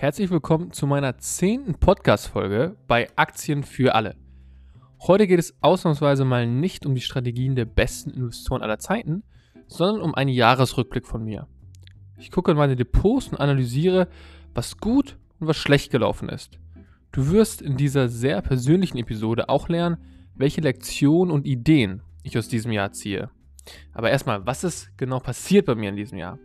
Herzlich willkommen zu meiner zehnten Podcast-Folge bei Aktien für alle. Heute geht es ausnahmsweise mal nicht um die Strategien der besten Investoren aller Zeiten, sondern um einen Jahresrückblick von mir. Ich gucke in meine Depots und analysiere, was gut und was schlecht gelaufen ist. Du wirst in dieser sehr persönlichen Episode auch lernen, welche Lektionen und Ideen ich aus diesem Jahr ziehe. Aber erstmal, was ist genau passiert bei mir in diesem Jahr?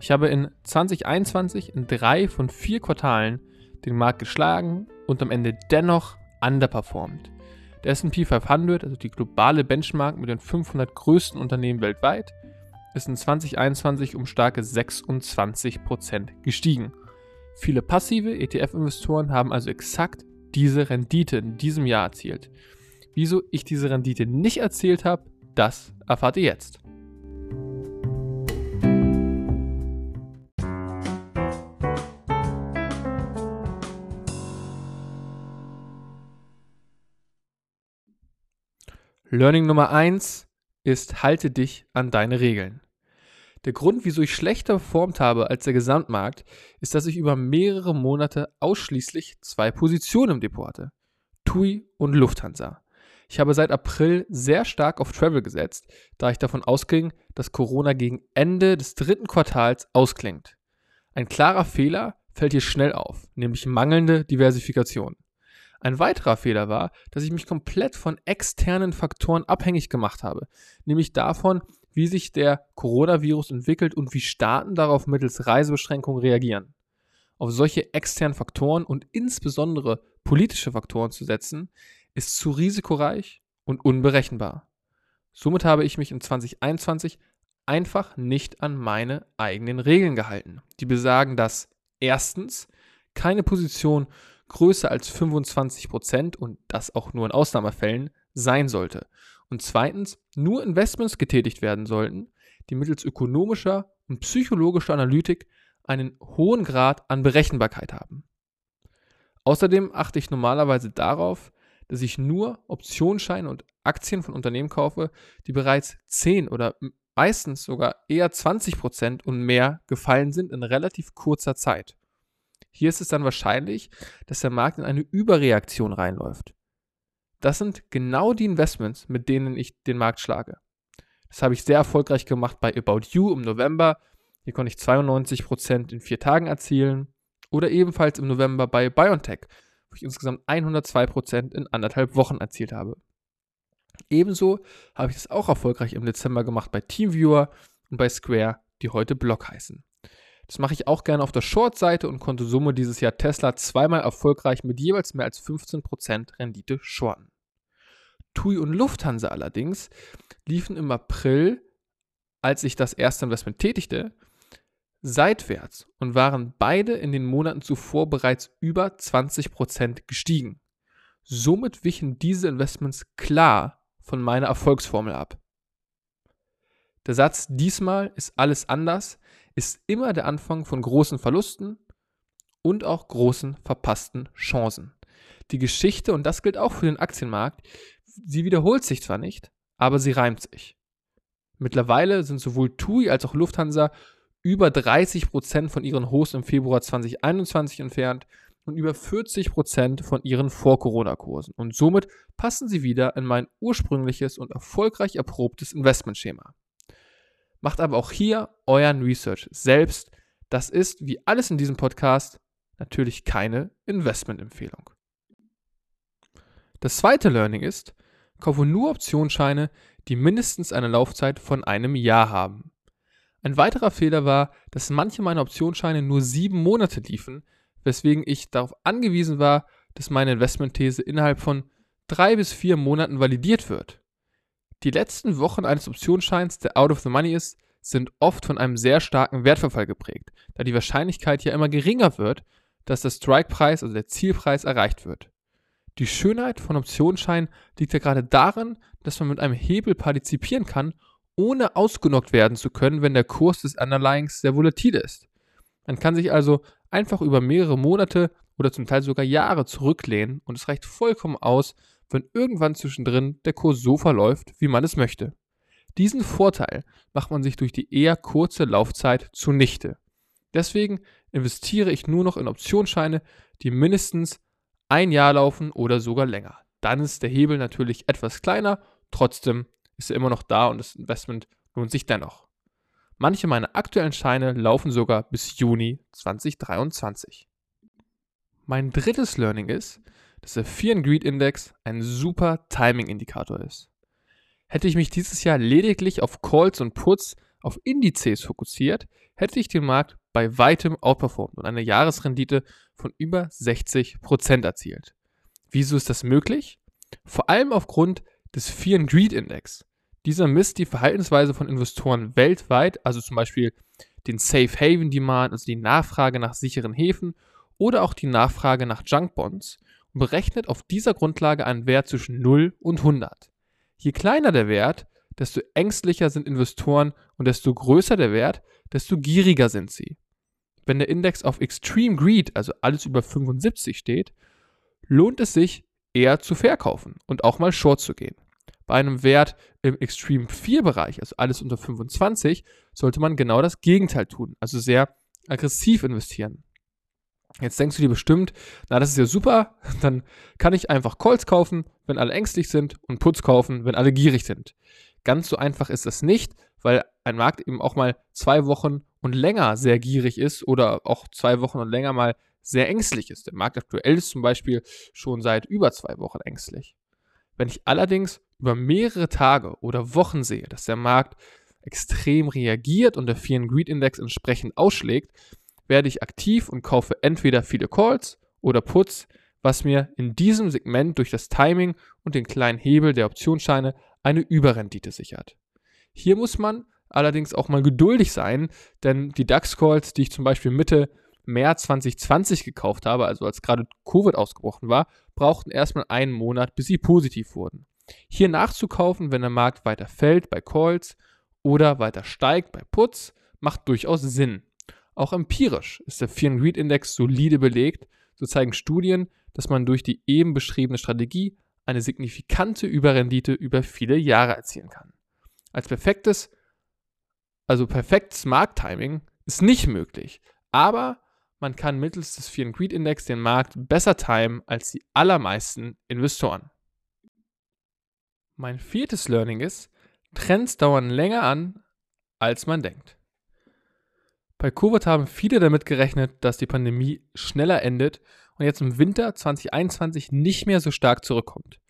Ich habe in 2021 in drei von vier Quartalen den Markt geschlagen und am Ende dennoch underperformed. Der SP 500, also die globale Benchmark mit den 500 größten Unternehmen weltweit, ist in 2021 um starke 26% gestiegen. Viele passive ETF-Investoren haben also exakt diese Rendite in diesem Jahr erzielt. Wieso ich diese Rendite nicht erzielt habe, das erfahrt ihr jetzt. Learning Nummer 1 ist, halte dich an deine Regeln. Der Grund, wieso ich schlechter performt habe als der Gesamtmarkt, ist, dass ich über mehrere Monate ausschließlich zwei Positionen im Depot hatte. TUI und Lufthansa. Ich habe seit April sehr stark auf Travel gesetzt, da ich davon ausging, dass Corona gegen Ende des dritten Quartals ausklingt. Ein klarer Fehler fällt hier schnell auf, nämlich mangelnde Diversifikation. Ein weiterer Fehler war, dass ich mich komplett von externen Faktoren abhängig gemacht habe, nämlich davon, wie sich der Coronavirus entwickelt und wie Staaten darauf mittels Reisebeschränkungen reagieren. Auf solche externen Faktoren und insbesondere politische Faktoren zu setzen, ist zu risikoreich und unberechenbar. Somit habe ich mich in 2021 einfach nicht an meine eigenen Regeln gehalten. Die besagen, dass erstens keine Position größer als 25% und das auch nur in Ausnahmefällen sein sollte und zweitens nur Investments getätigt werden sollten, die mittels ökonomischer und psychologischer Analytik einen hohen Grad an Berechenbarkeit haben. Außerdem achte ich normalerweise darauf, dass ich nur Optionsscheine und Aktien von Unternehmen kaufe, die bereits 10 oder meistens sogar eher 20% und mehr gefallen sind in relativ kurzer Zeit. Hier ist es dann wahrscheinlich, dass der Markt in eine Überreaktion reinläuft. Das sind genau die Investments, mit denen ich den Markt schlage. Das habe ich sehr erfolgreich gemacht bei About You im November. Hier konnte ich 92% in vier Tagen erzielen. Oder ebenfalls im November bei BioNTech, wo ich insgesamt 102% in anderthalb Wochen erzielt habe. Ebenso habe ich das auch erfolgreich im Dezember gemacht bei TeamViewer und bei Square, die heute Block heißen. Das mache ich auch gerne auf der Short-Seite und konnte somit dieses Jahr Tesla zweimal erfolgreich mit jeweils mehr als 15% Rendite shorten. TUI und Lufthansa allerdings liefen im April, als ich das erste Investment tätigte, seitwärts und waren beide in den Monaten zuvor bereits über 20% gestiegen. Somit wichen diese Investments klar von meiner Erfolgsformel ab. Der Satz diesmal ist alles anders ist immer der Anfang von großen Verlusten und auch großen verpassten Chancen. Die Geschichte, und das gilt auch für den Aktienmarkt, sie wiederholt sich zwar nicht, aber sie reimt sich. Mittlerweile sind sowohl TUI als auch Lufthansa über 30 Prozent von ihren Hosts im Februar 2021 entfernt und über 40 Prozent von ihren Vor-Corona-Kursen. Und somit passen sie wieder in mein ursprüngliches und erfolgreich erprobtes Investmentschema. Macht aber auch hier euren Research selbst. Das ist, wie alles in diesem Podcast, natürlich keine Investmentempfehlung. Das zweite Learning ist, kaufe nur Optionsscheine, die mindestens eine Laufzeit von einem Jahr haben. Ein weiterer Fehler war, dass manche meiner Optionsscheine nur sieben Monate liefen, weswegen ich darauf angewiesen war, dass meine Investmentthese innerhalb von drei bis vier Monaten validiert wird. Die letzten Wochen eines Optionsscheins, der out of the money ist, sind oft von einem sehr starken Wertverfall geprägt, da die Wahrscheinlichkeit ja immer geringer wird, dass der Strike-Preis, also der Zielpreis, erreicht wird. Die Schönheit von Optionsscheinen liegt ja gerade darin, dass man mit einem Hebel partizipieren kann, ohne ausgenockt werden zu können, wenn der Kurs des Underlyings sehr volatil ist. Man kann sich also einfach über mehrere Monate oder zum Teil sogar Jahre zurücklehnen und es reicht vollkommen aus, wenn irgendwann zwischendrin der Kurs so verläuft, wie man es möchte. Diesen Vorteil macht man sich durch die eher kurze Laufzeit zunichte. Deswegen investiere ich nur noch in Optionsscheine, die mindestens ein Jahr laufen oder sogar länger. Dann ist der Hebel natürlich etwas kleiner, trotzdem ist er immer noch da und das Investment lohnt sich dennoch. Manche meiner aktuellen Scheine laufen sogar bis Juni 2023. Mein drittes Learning ist, dass der Fear and Greed Index ein super Timing-Indikator ist. Hätte ich mich dieses Jahr lediglich auf Calls und Puts auf Indizes fokussiert, hätte ich den Markt bei weitem outperformt und eine Jahresrendite von über 60% erzielt. Wieso ist das möglich? Vor allem aufgrund des Fear and Greed Index. Dieser misst die Verhaltensweise von Investoren weltweit, also zum Beispiel den Safe Haven Demand, also die Nachfrage nach sicheren Häfen oder auch die Nachfrage nach Junk Bonds und berechnet auf dieser Grundlage einen Wert zwischen 0 und 100. Je kleiner der Wert, desto ängstlicher sind Investoren und desto größer der Wert, desto gieriger sind sie. Wenn der Index auf Extreme Greed, also alles über 75 steht, lohnt es sich eher zu verkaufen und auch mal short zu gehen. Bei einem Wert im Extreme 4 Bereich, also alles unter 25, sollte man genau das Gegenteil tun, also sehr aggressiv investieren. Jetzt denkst du dir bestimmt, na, das ist ja super, dann kann ich einfach Calls kaufen, wenn alle ängstlich sind und Puts kaufen, wenn alle gierig sind. Ganz so einfach ist das nicht, weil ein Markt eben auch mal zwei Wochen und länger sehr gierig ist oder auch zwei Wochen und länger mal sehr ängstlich ist. Der Markt aktuell ist zum Beispiel schon seit über zwei Wochen ängstlich. Wenn ich allerdings über mehrere Tage oder Wochen sehe, dass der Markt extrem reagiert und der Fear and Greed Index entsprechend ausschlägt, werde ich aktiv und kaufe entweder viele Calls oder Puts, was mir in diesem Segment durch das Timing und den kleinen Hebel der Optionsscheine eine Überrendite sichert. Hier muss man allerdings auch mal geduldig sein, denn die DAX-Calls, die ich zum Beispiel Mitte März 2020 gekauft habe, also als gerade Covid ausgebrochen war, brauchten erstmal einen Monat, bis sie positiv wurden. Hier nachzukaufen, wenn der Markt weiter fällt bei Calls oder weiter steigt bei Puts, macht durchaus Sinn. Auch empirisch ist der Fear and Greed Index solide belegt. So zeigen Studien, dass man durch die eben beschriebene Strategie eine signifikante Überrendite über viele Jahre erzielen kann. Als perfektes, also perfektes Markttiming ist nicht möglich, aber man kann mittels des Fear and Greed Index den Markt besser timen als die allermeisten Investoren. Mein viertes Learning ist, Trends dauern länger an, als man denkt. Bei Covid haben viele damit gerechnet, dass die Pandemie schneller endet und jetzt im Winter 2021 nicht mehr so stark zurückkommt.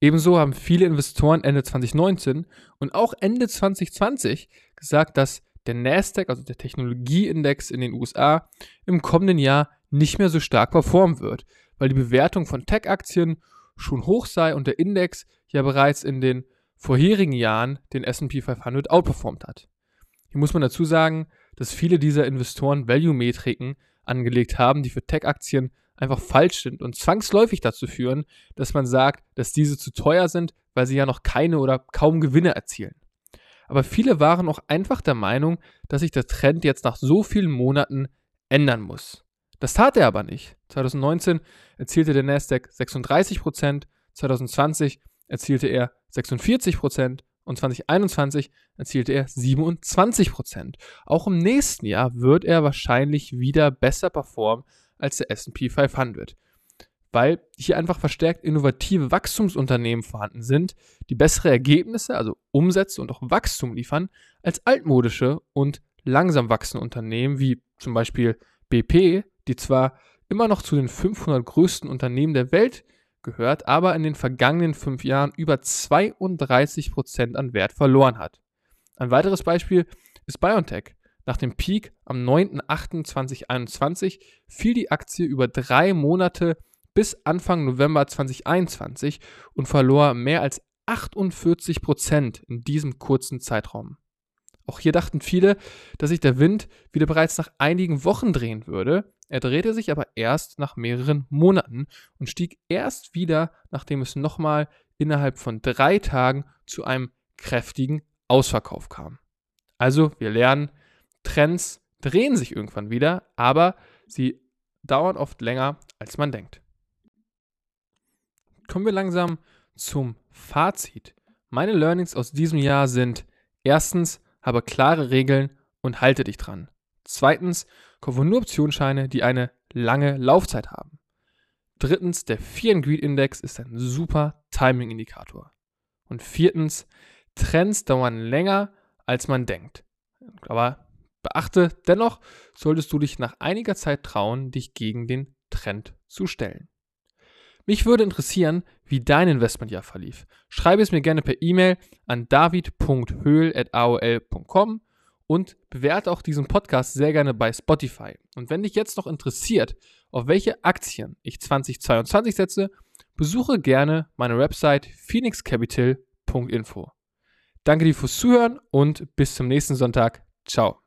Ebenso haben viele Investoren Ende 2019 und auch Ende 2020 gesagt, dass der Nasdaq, also der Technologieindex in den USA, im kommenden Jahr nicht mehr so stark performen wird, weil die Bewertung von Tech-Aktien schon hoch sei und der Index ja bereits in den vorherigen Jahren den SP 500 outperformt hat. Hier muss man dazu sagen, dass viele dieser Investoren Value-Metriken angelegt haben, die für Tech-Aktien einfach falsch sind und zwangsläufig dazu führen, dass man sagt, dass diese zu teuer sind, weil sie ja noch keine oder kaum Gewinne erzielen. Aber viele waren auch einfach der Meinung, dass sich der Trend jetzt nach so vielen Monaten ändern muss. Das tat er aber nicht. 2019 erzielte der Nasdaq 36%, 2020 erzielte er 46% und 2021 erzielte er 27 Prozent. Auch im nächsten Jahr wird er wahrscheinlich wieder besser performen als der SP 500, weil hier einfach verstärkt innovative Wachstumsunternehmen vorhanden sind, die bessere Ergebnisse, also Umsätze und auch Wachstum liefern, als altmodische und langsam wachsende Unternehmen wie zum Beispiel BP, die zwar immer noch zu den 500 größten Unternehmen der Welt gehört, aber in den vergangenen fünf Jahren über 32 Prozent an Wert verloren hat. Ein weiteres Beispiel ist BioNTech. Nach dem Peak am 9.08.2021 fiel die Aktie über drei Monate bis Anfang November 2021 und verlor mehr als 48 Prozent in diesem kurzen Zeitraum. Auch hier dachten viele, dass sich der Wind wieder bereits nach einigen Wochen drehen würde. Er drehte sich aber erst nach mehreren Monaten und stieg erst wieder, nachdem es nochmal innerhalb von drei Tagen zu einem kräftigen Ausverkauf kam. Also wir lernen, Trends drehen sich irgendwann wieder, aber sie dauern oft länger, als man denkt. Kommen wir langsam zum Fazit. Meine Learnings aus diesem Jahr sind erstens, habe klare Regeln und halte dich dran. Zweitens kaufe nur Optionsscheine, die eine lange Laufzeit haben. Drittens, der Fear Greed Index ist ein super Timing-Indikator. Und viertens, Trends dauern länger, als man denkt. Aber beachte, dennoch solltest du dich nach einiger Zeit trauen, dich gegen den Trend zu stellen. Mich würde interessieren, wie dein Investmentjahr verlief. Schreibe es mir gerne per E-Mail an david.höhl.aol.com und bewerte auch diesen Podcast sehr gerne bei Spotify. Und wenn dich jetzt noch interessiert, auf welche Aktien ich 2022 setze, besuche gerne meine Website phoenixcapital.info. Danke dir fürs Zuhören und bis zum nächsten Sonntag. Ciao.